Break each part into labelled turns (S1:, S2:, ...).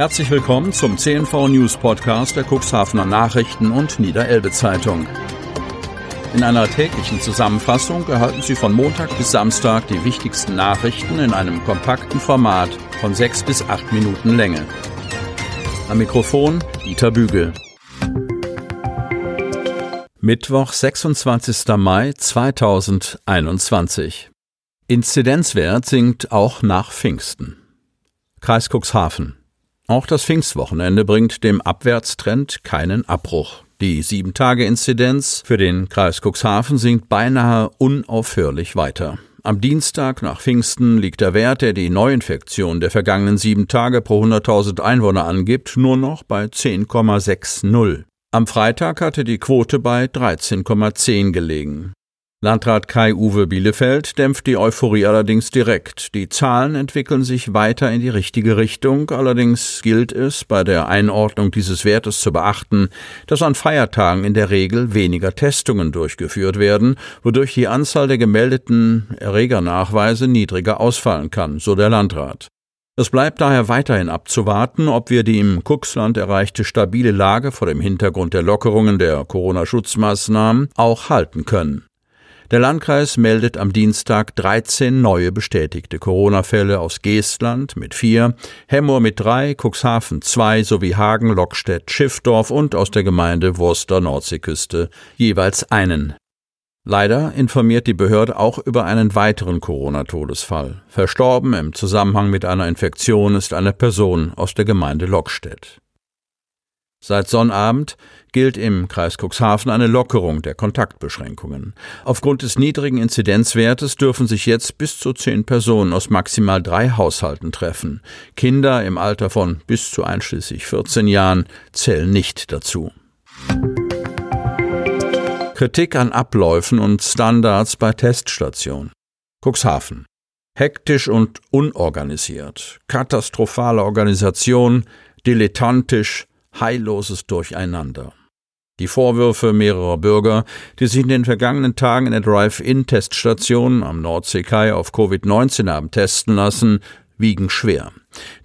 S1: Herzlich willkommen zum CNV News Podcast der Cuxhavener Nachrichten und Niederelbe Zeitung. In einer täglichen Zusammenfassung erhalten Sie von Montag bis Samstag die wichtigsten Nachrichten in einem kompakten Format von sechs bis acht Minuten Länge. Am Mikrofon Dieter Bügel. Mittwoch, 26. Mai 2021. Inzidenzwert sinkt auch nach Pfingsten. Kreis Cuxhaven. Auch das Pfingstwochenende bringt dem Abwärtstrend keinen Abbruch. Die 7-Tage-Inzidenz für den Kreis Cuxhaven sinkt beinahe unaufhörlich weiter. Am Dienstag nach Pfingsten liegt der Wert, der die Neuinfektion der vergangenen sieben Tage pro 100.000 Einwohner angibt, nur noch bei 10,60. Am Freitag hatte die Quote bei 13,10 gelegen. Landrat Kai-Uwe Bielefeld dämpft die Euphorie allerdings direkt. Die Zahlen entwickeln sich weiter in die richtige Richtung. Allerdings gilt es, bei der Einordnung dieses Wertes zu beachten, dass an Feiertagen in der Regel weniger Testungen durchgeführt werden, wodurch die Anzahl der gemeldeten Erregernachweise niedriger ausfallen kann, so der Landrat. Es bleibt daher weiterhin abzuwarten, ob wir die im Kuxland erreichte stabile Lage vor dem Hintergrund der Lockerungen der Corona-Schutzmaßnahmen auch halten können. Der Landkreis meldet am Dienstag 13 neue bestätigte Corona-Fälle aus Geestland mit vier, Hemmoor mit drei, Cuxhaven zwei sowie Hagen, Lockstedt, Schiffdorf und aus der Gemeinde Wurster Nordseeküste jeweils einen. Leider informiert die Behörde auch über einen weiteren Corona-Todesfall. Verstorben im Zusammenhang mit einer Infektion ist eine Person aus der Gemeinde Lockstedt. Seit Sonnabend gilt im Kreis Cuxhaven eine Lockerung der Kontaktbeschränkungen. Aufgrund des niedrigen Inzidenzwertes dürfen sich jetzt bis zu zehn Personen aus maximal drei Haushalten treffen. Kinder im Alter von bis zu einschließlich 14 Jahren zählen nicht dazu. Kritik an Abläufen und Standards bei Teststationen. Cuxhaven. Hektisch und unorganisiert, katastrophale Organisation, dilettantisch, heilloses Durcheinander. Die Vorwürfe mehrerer Bürger, die sich in den vergangenen Tagen in der Drive-In-Teststation am Nordseekai auf Covid-19 haben testen lassen, wiegen schwer.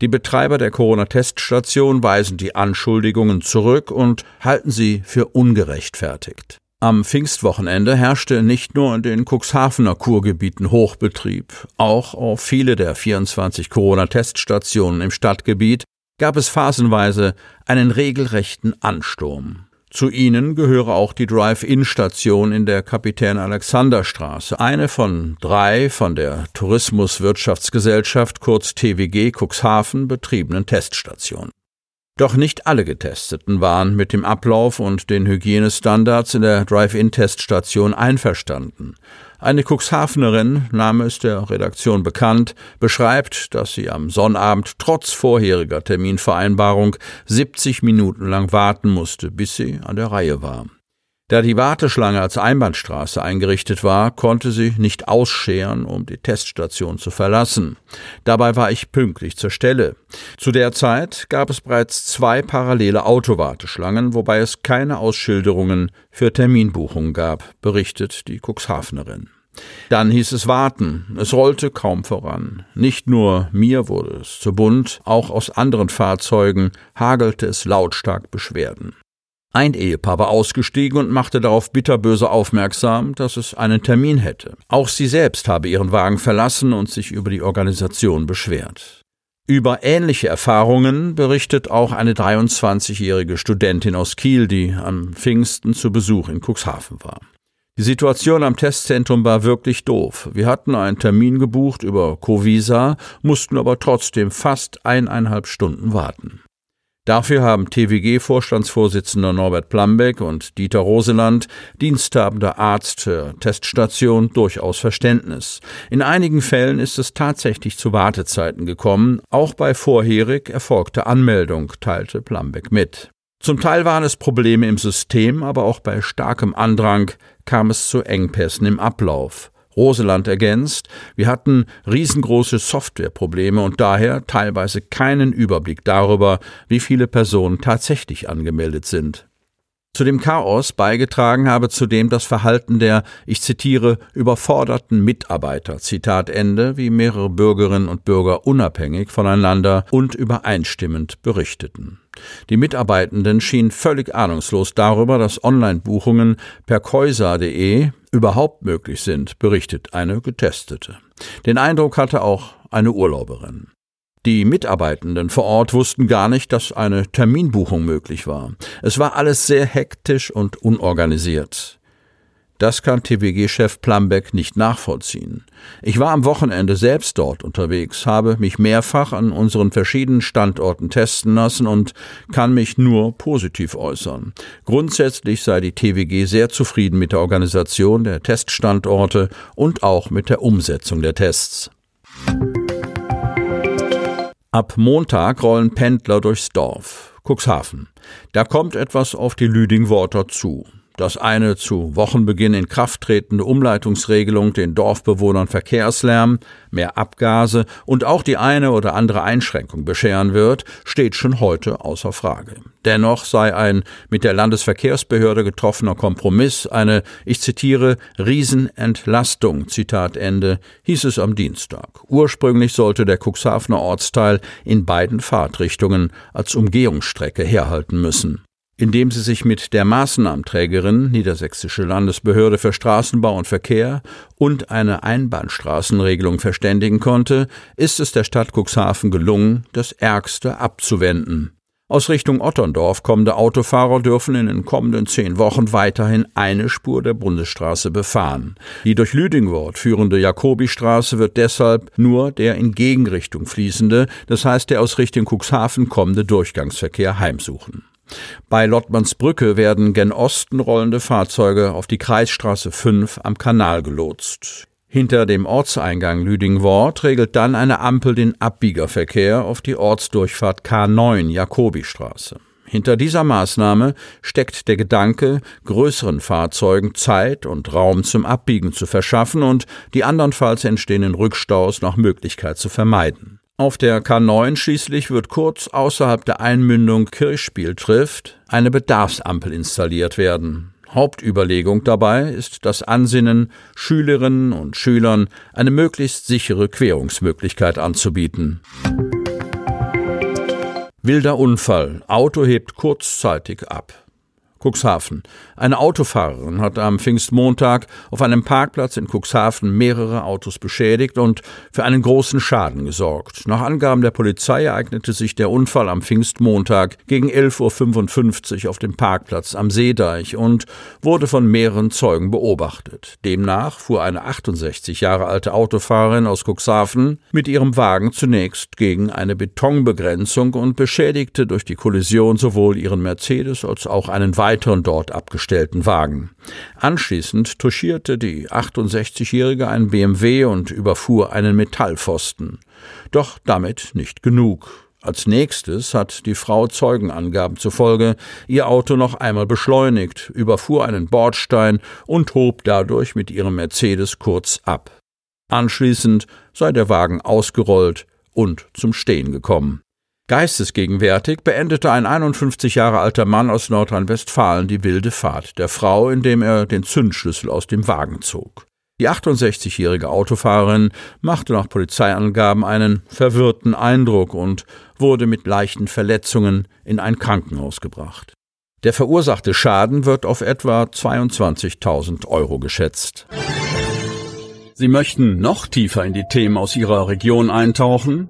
S1: Die Betreiber der Corona-Teststation weisen die Anschuldigungen zurück und halten sie für ungerechtfertigt. Am Pfingstwochenende herrschte nicht nur in den Cuxhavener Kurgebieten Hochbetrieb, auch auf viele der 24 Corona-Teststationen im Stadtgebiet gab es phasenweise einen regelrechten Ansturm. Zu ihnen gehöre auch die Drive-In-Station in der Kapitän-Alexander-Straße, eine von drei von der Tourismuswirtschaftsgesellschaft kurz TWG Cuxhaven betriebenen Teststationen. Doch nicht alle Getesteten waren mit dem Ablauf und den Hygienestandards in der Drive-In-Teststation einverstanden. Eine Cuxhavenerin, Name ist der Redaktion bekannt, beschreibt, dass sie am Sonnabend trotz vorheriger Terminvereinbarung 70 Minuten lang warten musste, bis sie an der Reihe war. Da die Warteschlange als Einbahnstraße eingerichtet war, konnte sie nicht ausscheren, um die Teststation zu verlassen. Dabei war ich pünktlich zur Stelle. Zu der Zeit gab es bereits zwei parallele Autowarteschlangen, wobei es keine Ausschilderungen für Terminbuchungen gab, berichtet die Cuxhavenerin. Dann hieß es warten. Es rollte kaum voran. Nicht nur mir wurde es zu bunt, auch aus anderen Fahrzeugen hagelte es lautstark Beschwerden. Ein Ehepaar war ausgestiegen und machte darauf bitterböse aufmerksam, dass es einen Termin hätte. Auch sie selbst habe ihren Wagen verlassen und sich über die Organisation beschwert. Über ähnliche Erfahrungen berichtet auch eine 23-jährige Studentin aus Kiel, die am Pfingsten zu Besuch in Cuxhaven war. Die Situation am Testzentrum war wirklich doof. Wir hatten einen Termin gebucht über Covisa, mussten aber trotzdem fast eineinhalb Stunden warten. Dafür haben TWG-Vorstandsvorsitzender Norbert Plambeck und Dieter Roseland, diensthabender Arzt der Teststation, durchaus Verständnis. In einigen Fällen ist es tatsächlich zu Wartezeiten gekommen, auch bei vorherig erfolgter Anmeldung, teilte Plambeck mit. Zum Teil waren es Probleme im System, aber auch bei starkem Andrang kam es zu Engpässen im Ablauf. Roseland ergänzt, wir hatten riesengroße Softwareprobleme und daher teilweise keinen Überblick darüber, wie viele Personen tatsächlich angemeldet sind. Zu dem Chaos beigetragen habe zudem das Verhalten der, ich zitiere, überforderten Mitarbeiter, Zitat Ende, wie mehrere Bürgerinnen und Bürger unabhängig voneinander und übereinstimmend berichteten. Die Mitarbeitenden schienen völlig ahnungslos darüber, dass Online-Buchungen per Käuser.de überhaupt möglich sind, berichtet eine Getestete. Den Eindruck hatte auch eine Urlauberin. Die Mitarbeitenden vor Ort wussten gar nicht, dass eine Terminbuchung möglich war. Es war alles sehr hektisch und unorganisiert. Das kann TWG-Chef Plambeck nicht nachvollziehen. Ich war am Wochenende selbst dort unterwegs, habe mich mehrfach an unseren verschiedenen Standorten testen lassen und kann mich nur positiv äußern. Grundsätzlich sei die TWG sehr zufrieden mit der Organisation der Teststandorte und auch mit der Umsetzung der Tests. Ab Montag rollen Pendler durchs Dorf. Cuxhaven. Da kommt etwas auf die Lüdingworter zu dass eine zu Wochenbeginn in Kraft tretende Umleitungsregelung den Dorfbewohnern Verkehrslärm, mehr Abgase und auch die eine oder andere Einschränkung bescheren wird, steht schon heute außer Frage. Dennoch sei ein mit der Landesverkehrsbehörde getroffener Kompromiss eine, ich zitiere, Riesenentlastung, Zitat Ende, hieß es am Dienstag. Ursprünglich sollte der Cuxhavener Ortsteil in beiden Fahrtrichtungen als Umgehungsstrecke herhalten müssen indem sie sich mit der Maßnahmenträgerin Niedersächsische Landesbehörde für Straßenbau und Verkehr und eine Einbahnstraßenregelung verständigen konnte, ist es der Stadt Cuxhaven gelungen, das Ärgste abzuwenden. Aus Richtung Otterndorf kommende Autofahrer dürfen in den kommenden zehn Wochen weiterhin eine Spur der Bundesstraße befahren. Die durch Lüdingwort führende Jakobistraße wird deshalb nur der in Gegenrichtung fließende, das heißt der aus Richtung Cuxhaven kommende Durchgangsverkehr heimsuchen. Bei Lottmannsbrücke werden gen Osten rollende Fahrzeuge auf die Kreisstraße 5 am Kanal gelotst. Hinter dem Ortseingang Lüdingwort regelt dann eine Ampel den Abbiegerverkehr auf die Ortsdurchfahrt K9 Jakobistraße. Hinter dieser Maßnahme steckt der Gedanke, größeren Fahrzeugen Zeit und Raum zum Abbiegen zu verschaffen und die andernfalls entstehenden Rückstaus nach Möglichkeit zu vermeiden. Auf der K9 schließlich wird kurz außerhalb der Einmündung Kirchspiel trifft eine Bedarfsampel installiert werden. Hauptüberlegung dabei ist das Ansinnen, Schülerinnen und Schülern eine möglichst sichere Querungsmöglichkeit anzubieten. Wilder Unfall. Auto hebt kurzzeitig ab. Cuxhaven. Eine Autofahrerin hat am Pfingstmontag auf einem Parkplatz in Cuxhaven mehrere Autos beschädigt und für einen großen Schaden gesorgt. Nach Angaben der Polizei ereignete sich der Unfall am Pfingstmontag gegen 11.55 Uhr auf dem Parkplatz am Seedeich und wurde von mehreren Zeugen beobachtet. Demnach fuhr eine 68 Jahre alte Autofahrerin aus Cuxhaven mit ihrem Wagen zunächst gegen eine Betonbegrenzung und beschädigte durch die Kollision sowohl ihren Mercedes als auch einen weiteren weiteren dort abgestellten Wagen. Anschließend touchierte die 68-Jährige einen BMW und überfuhr einen Metallpfosten. Doch damit nicht genug. Als nächstes hat die Frau Zeugenangaben zufolge ihr Auto noch einmal beschleunigt, überfuhr einen Bordstein und hob dadurch mit ihrem Mercedes kurz ab. Anschließend sei der Wagen ausgerollt und zum Stehen gekommen. Geistesgegenwärtig beendete ein 51 Jahre alter Mann aus Nordrhein-Westfalen die wilde Fahrt der Frau, indem er den Zündschlüssel aus dem Wagen zog. Die 68-jährige Autofahrerin machte nach Polizeiangaben einen verwirrten Eindruck und wurde mit leichten Verletzungen in ein Krankenhaus gebracht. Der verursachte Schaden wird auf etwa 22.000 Euro geschätzt. Sie möchten noch tiefer in die Themen aus Ihrer Region eintauchen?